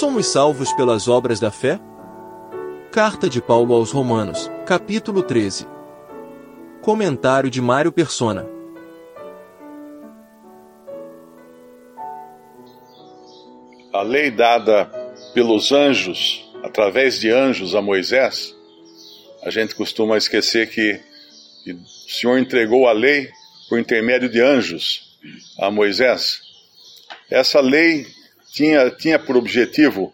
Somos salvos pelas obras da fé? Carta de Paulo aos Romanos, capítulo 13. Comentário de Mário Persona. A lei dada pelos anjos, através de anjos a Moisés, a gente costuma esquecer que, que o Senhor entregou a lei por intermédio de anjos a Moisés. Essa lei tinha, tinha por objetivo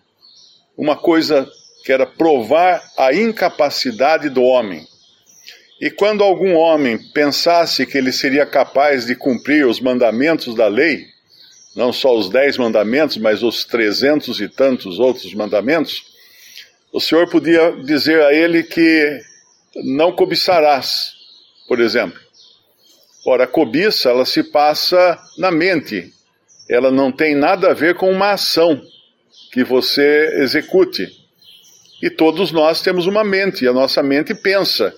uma coisa que era provar a incapacidade do homem. E quando algum homem pensasse que ele seria capaz de cumprir os mandamentos da lei, não só os dez mandamentos, mas os trezentos e tantos outros mandamentos, o Senhor podia dizer a ele que não cobiçarás, por exemplo. Ora, a cobiça, ela se passa na mente, ela não tem nada a ver com uma ação que você execute. E todos nós temos uma mente, e a nossa mente pensa.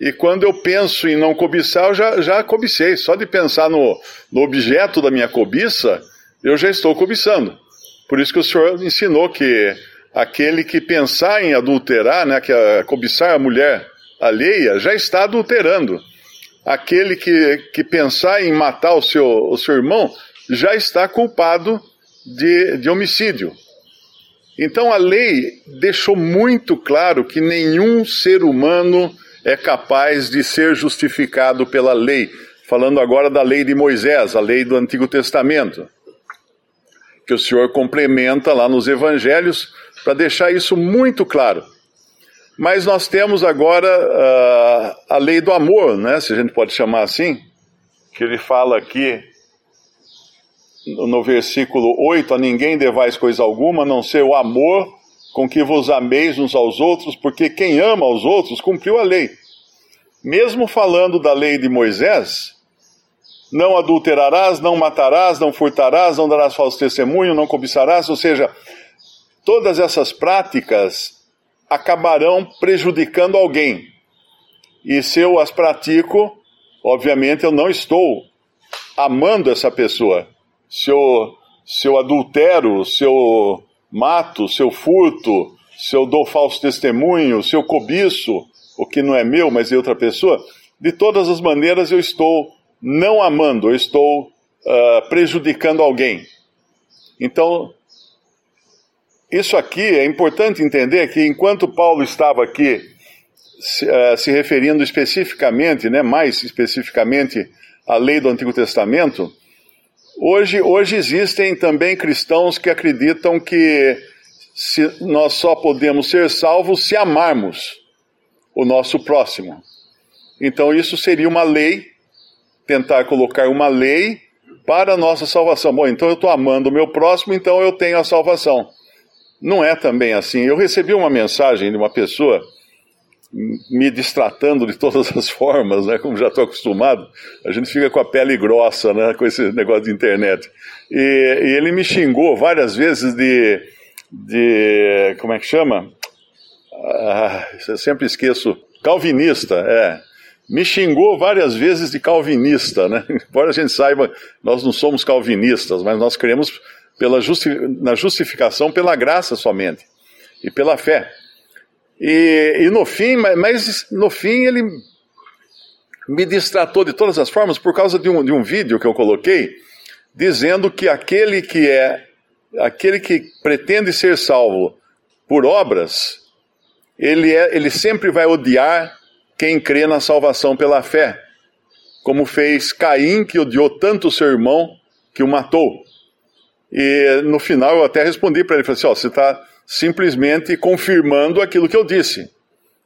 E quando eu penso em não cobiçar, eu já, já cobicei. Só de pensar no, no objeto da minha cobiça, eu já estou cobiçando. Por isso que o Senhor ensinou que aquele que pensar em adulterar, né, que a, cobiçar a mulher alheia, já está adulterando. Aquele que, que pensar em matar o seu, o seu irmão, já está culpado de, de homicídio. Então a lei deixou muito claro que nenhum ser humano é capaz de ser justificado pela lei. Falando agora da lei de Moisés, a lei do Antigo Testamento, que o Senhor complementa lá nos evangelhos para deixar isso muito claro. Mas nós temos agora uh, a lei do amor, né, se a gente pode chamar assim, que ele fala aqui no versículo 8: A ninguém devais coisa alguma, a não ser o amor com que vos ameis uns aos outros, porque quem ama aos outros cumpriu a lei. Mesmo falando da lei de Moisés, não adulterarás, não matarás, não furtarás, não darás falso testemunho, não cobiçarás, ou seja, todas essas práticas acabarão prejudicando alguém. E se eu as pratico, obviamente eu não estou amando essa pessoa se eu, se eu adultero, se eu mato, se eu furto, se eu dou falso testemunho, se eu cobiço o que não é meu, mas é outra pessoa, de todas as maneiras eu estou não amando, eu estou uh, prejudicando alguém. Então, isso aqui é importante entender que enquanto Paulo estava aqui se, uh, se referindo especificamente, né, mais especificamente à lei do Antigo Testamento, Hoje, hoje existem também cristãos que acreditam que se, nós só podemos ser salvos se amarmos o nosso próximo. Então isso seria uma lei, tentar colocar uma lei para a nossa salvação. Bom, então eu estou amando o meu próximo, então eu tenho a salvação. Não é também assim. Eu recebi uma mensagem de uma pessoa me distratando de todas as formas, né, como já estou acostumado, a gente fica com a pele grossa né, com esse negócio de internet. E, e ele me xingou várias vezes de, de como é que chama? Ah, eu sempre esqueço, calvinista, é. Me xingou várias vezes de calvinista, né? Embora a gente saiba, nós não somos calvinistas, mas nós cremos pela justi na justificação pela graça somente e pela fé. E, e no fim, mas no fim ele me distratou de todas as formas por causa de um, de um vídeo que eu coloquei dizendo que aquele que é aquele que pretende ser salvo por obras, ele, é, ele sempre vai odiar quem crê na salvação pela fé, como fez Caim, que odiou tanto seu irmão que o matou. E no final eu até respondi para ele, falei assim, ó, você está simplesmente confirmando aquilo que eu disse,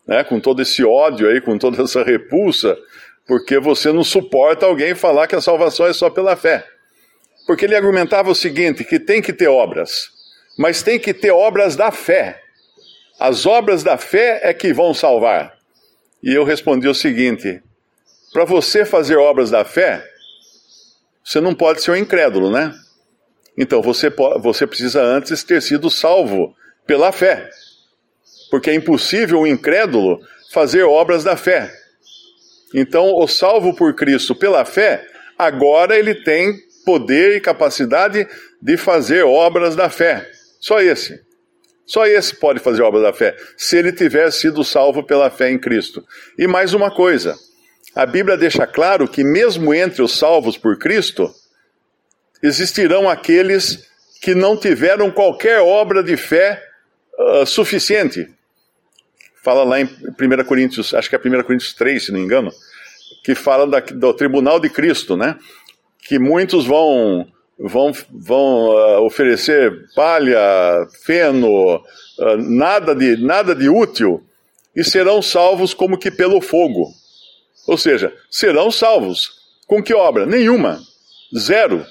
né? com todo esse ódio aí, com toda essa repulsa, porque você não suporta alguém falar que a salvação é só pela fé. Porque ele argumentava o seguinte: que tem que ter obras, mas tem que ter obras da fé. As obras da fé é que vão salvar. E eu respondi o seguinte: para você fazer obras da fé, você não pode ser um incrédulo, né? Então você, você precisa antes ter sido salvo pela fé. Porque é impossível o incrédulo fazer obras da fé. Então, o salvo por Cristo pela fé, agora ele tem poder e capacidade de fazer obras da fé. Só esse. Só esse pode fazer a obra da fé, se ele tiver sido salvo pela fé em Cristo. E mais uma coisa, a Bíblia deixa claro que mesmo entre os salvos por Cristo, existirão aqueles que não tiveram qualquer obra de fé uh, suficiente. Fala lá em 1 Coríntios, acho que é 1 Coríntios 3, se não me engano, que fala da, do tribunal de Cristo, né? Que muitos vão vão, vão uh, oferecer palha, feno, uh, nada, de, nada de útil, e serão salvos como que pelo fogo. Ou seja, serão salvos. Com que obra? Nenhuma. Zero.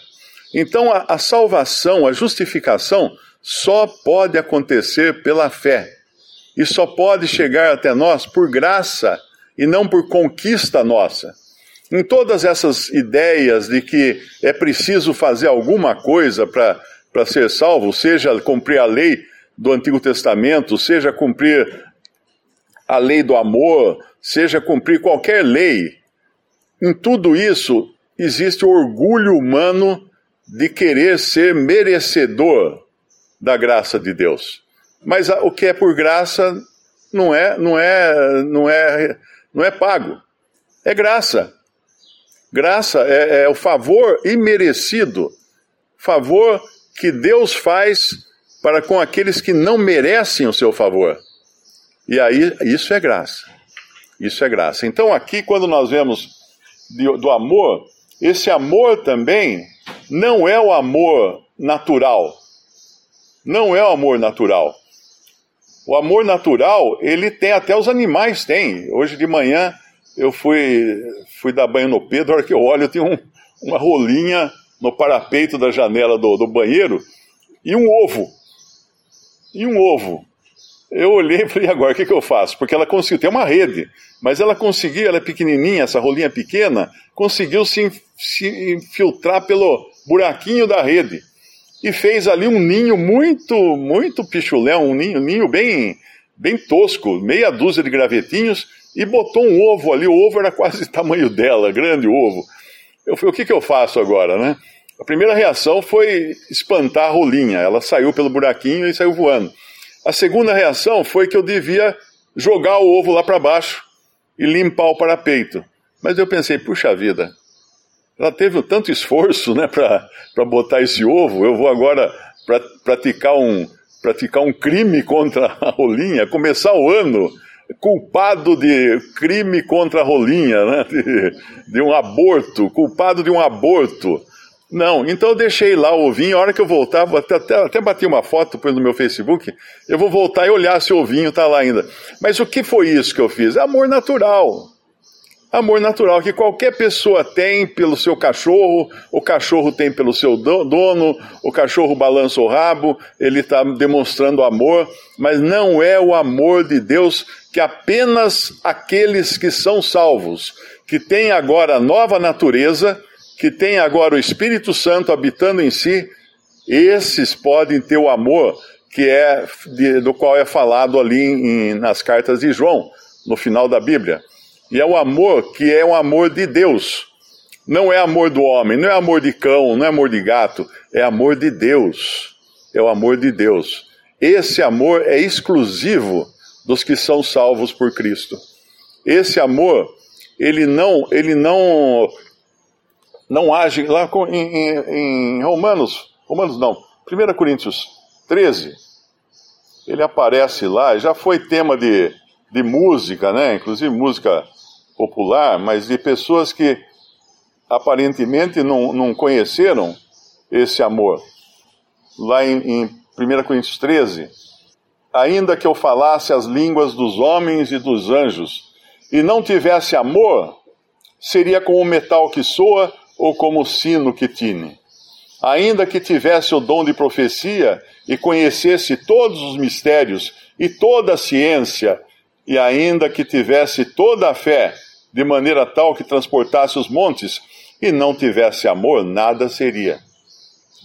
Então a, a salvação, a justificação, só pode acontecer pela fé. E só pode chegar até nós por graça e não por conquista nossa. Em todas essas ideias de que é preciso fazer alguma coisa para ser salvo, seja cumprir a lei do Antigo Testamento, seja cumprir a lei do amor, seja cumprir qualquer lei, em tudo isso existe o orgulho humano de querer ser merecedor da graça de Deus. Mas o que é por graça não é, não é, não é, não é pago. É graça. Graça é, é o favor imerecido, favor que Deus faz para com aqueles que não merecem o seu favor. E aí, isso é graça. Isso é graça. Então, aqui, quando nós vemos do amor, esse amor também não é o amor natural. Não é o amor natural. O amor natural, ele tem, até os animais têm. Hoje de manhã, eu fui, fui dar banho no Pedro, a hora que eu olho, tem um, uma rolinha no parapeito da janela do, do banheiro e um ovo. E um ovo. Eu olhei e falei, agora o que, que eu faço? Porque ela conseguiu, tem uma rede, mas ela conseguiu, ela é pequenininha, essa rolinha pequena, conseguiu se, se infiltrar pelo buraquinho da rede e fez ali um ninho muito, muito pichulé, um ninho, ninho bem, bem tosco, meia dúzia de gravetinhos, e botou um ovo ali, o ovo era quase tamanho dela, grande ovo. Eu falei, o que, que eu faço agora, né? A primeira reação foi espantar a rolinha, ela saiu pelo buraquinho e saiu voando. A segunda reação foi que eu devia jogar o ovo lá para baixo e limpar o parapeito. Mas eu pensei, puxa vida, ela teve tanto esforço né, para botar esse ovo, eu vou agora pra, praticar, um, praticar um crime contra a rolinha, começar o ano culpado de crime contra a rolinha, né? de, de um aborto, culpado de um aborto. Não, então eu deixei lá o ovinho, a hora que eu voltar, até, até, até bati uma foto no meu Facebook, eu vou voltar e olhar se o ovinho está lá ainda. Mas o que foi isso que eu fiz? Amor natural. Amor natural que qualquer pessoa tem pelo seu cachorro, o cachorro tem pelo seu dono, o cachorro balança o rabo, ele está demonstrando amor, mas não é o amor de Deus que apenas aqueles que são salvos, que têm agora a nova natureza, que têm agora o Espírito Santo habitando em si, esses podem ter o amor que é do qual é falado ali em, nas cartas de João, no final da Bíblia. E é o amor que é um amor de Deus. Não é amor do homem, não é amor de cão, não é amor de gato, é amor de Deus. É o amor de Deus. Esse amor é exclusivo dos que são salvos por Cristo. Esse amor, ele não, ele não, não age lá em, em, em Romanos, Romanos não, 1 Coríntios 13, ele aparece lá, já foi tema de, de música, né? Inclusive música popular, mas de pessoas que aparentemente não, não conheceram esse amor. Lá em, em 1 Coríntios 13, ainda que eu falasse as línguas dos homens e dos anjos, e não tivesse amor, seria como o metal que soa ou como o sino que tine. Ainda que tivesse o dom de profecia e conhecesse todos os mistérios e toda a ciência, e ainda que tivesse toda a fé, de maneira tal que transportasse os montes, e não tivesse amor, nada seria.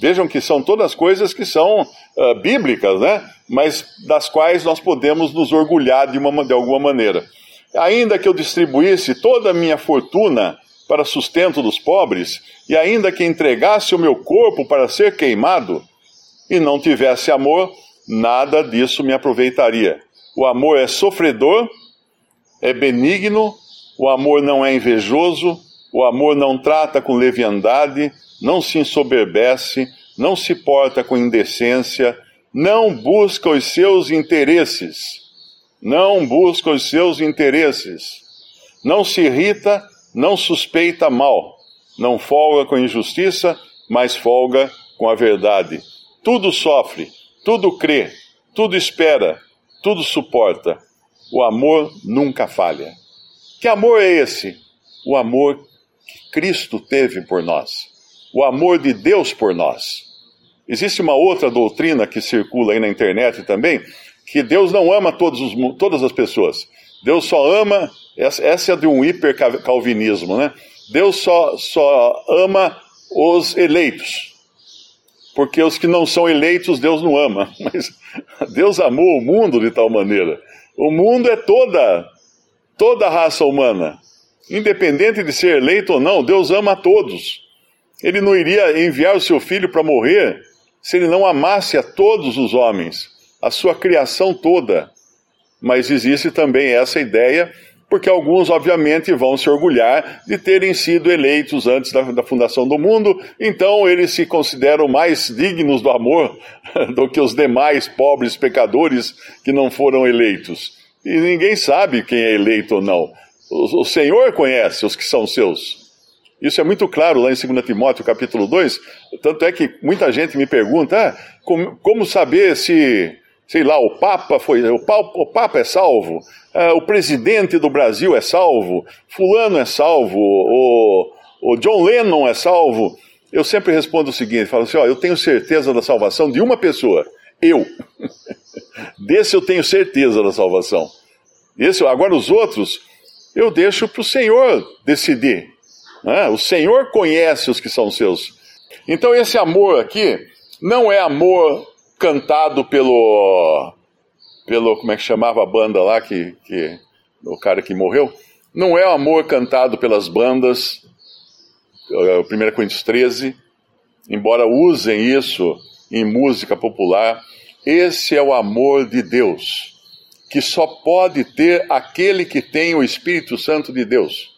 Vejam que são todas coisas que são uh, bíblicas, né? Mas das quais nós podemos nos orgulhar de, uma, de alguma maneira. Ainda que eu distribuísse toda a minha fortuna para sustento dos pobres, e ainda que entregasse o meu corpo para ser queimado, e não tivesse amor, nada disso me aproveitaria. O amor é sofredor, é benigno, o amor não é invejoso, o amor não trata com leviandade, não se ensoberbece, não se porta com indecência, não busca os seus interesses. Não busca os seus interesses. Não se irrita, não suspeita mal. Não folga com injustiça, mas folga com a verdade. Tudo sofre, tudo crê, tudo espera, tudo suporta. O amor nunca falha. Que amor é esse? O amor que Cristo teve por nós. O amor de Deus por nós. Existe uma outra doutrina que circula aí na internet também, que Deus não ama todos os, todas as pessoas. Deus só ama, essa é de um hipercalvinismo, né? Deus só, só ama os eleitos porque os que não são eleitos Deus não ama. Mas Deus amou o mundo de tal maneira. O mundo é toda, toda a raça humana. Independente de ser eleito ou não, Deus ama a todos. Ele não iria enviar o seu filho para morrer se ele não amasse a todos os homens, a sua criação toda. Mas existe também essa ideia porque alguns, obviamente, vão se orgulhar de terem sido eleitos antes da, da, fundação do mundo, então eles se consideram mais dignos do amor do que os demais pobres pecadores que não foram eleitos. E ninguém sabe quem é eleito ou não. O, Senhor conhece os que são seus. Isso é muito claro lá em 2 Timóteo capítulo 2, tanto é que muita gente me pergunta, ah, como, como saber se sei lá, o Papa foi, o, o Papa é salvo, uh, o presidente do Brasil é salvo, fulano é salvo, o, o John Lennon é salvo. Eu sempre respondo o seguinte, falo assim, ó, eu tenho certeza da salvação de uma pessoa, eu. Desse eu tenho certeza da salvação. Esse, agora os outros, eu deixo para o Senhor decidir. Né? O Senhor conhece os que são seus. Então esse amor aqui não é amor cantado pelo. pelo. como é que chamava a banda lá, que, que o cara que morreu? Não é o amor cantado pelas bandas, 1 é, Coríntios 13, embora usem isso em música popular. Esse é o amor de Deus, que só pode ter aquele que tem o Espírito Santo de Deus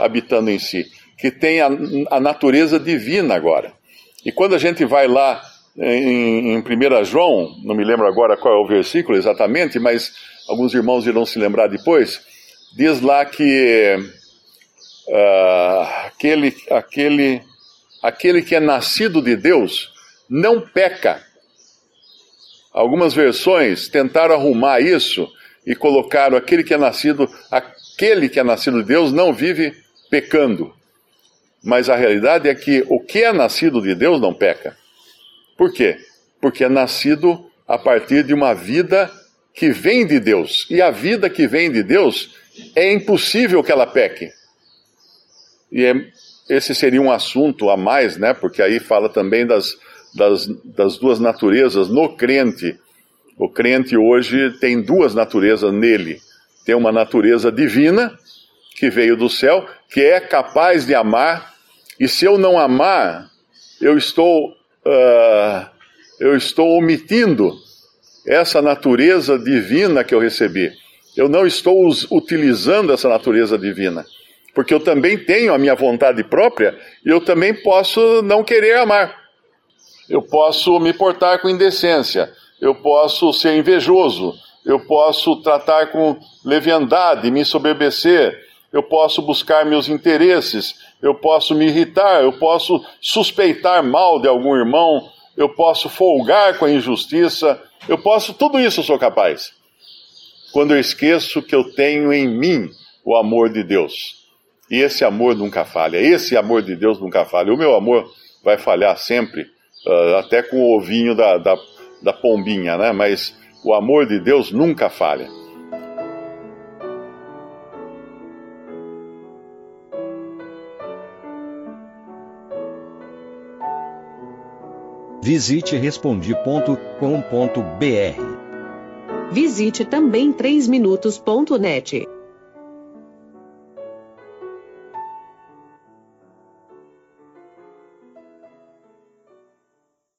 habitando em si, que tem a, a natureza divina agora. E quando a gente vai lá em, em 1 João, não me lembro agora qual é o versículo exatamente, mas alguns irmãos irão se lembrar depois, diz lá que uh, aquele, aquele, aquele que é nascido de Deus não peca. Algumas versões tentaram arrumar isso e colocaram aquele que é nascido, aquele que é nascido de Deus não vive pecando. Mas a realidade é que o que é nascido de Deus não peca. Por quê? Porque é nascido a partir de uma vida que vem de Deus. E a vida que vem de Deus é impossível que ela peque. E é, esse seria um assunto a mais, né? Porque aí fala também das, das, das duas naturezas no crente. O crente hoje tem duas naturezas nele. Tem uma natureza divina, que veio do céu, que é capaz de amar, e se eu não amar, eu estou uh, eu estou omitindo essa natureza divina que eu recebi. Eu não estou utilizando essa natureza divina. Porque eu também tenho a minha vontade própria e eu também posso não querer amar. Eu posso me portar com indecência. Eu posso ser invejoso. Eu posso tratar com leviandade, me soberbecer. Eu posso buscar meus interesses eu posso me irritar, eu posso suspeitar mal de algum irmão, eu posso folgar com a injustiça, eu posso, tudo isso eu sou capaz. Quando eu esqueço que eu tenho em mim o amor de Deus. E esse amor nunca falha, esse amor de Deus nunca falha. O meu amor vai falhar sempre, até com o ovinho da, da, da pombinha, né? Mas o amor de Deus nunca falha. Visite respondi.com.br. Visite também 3minutos.net.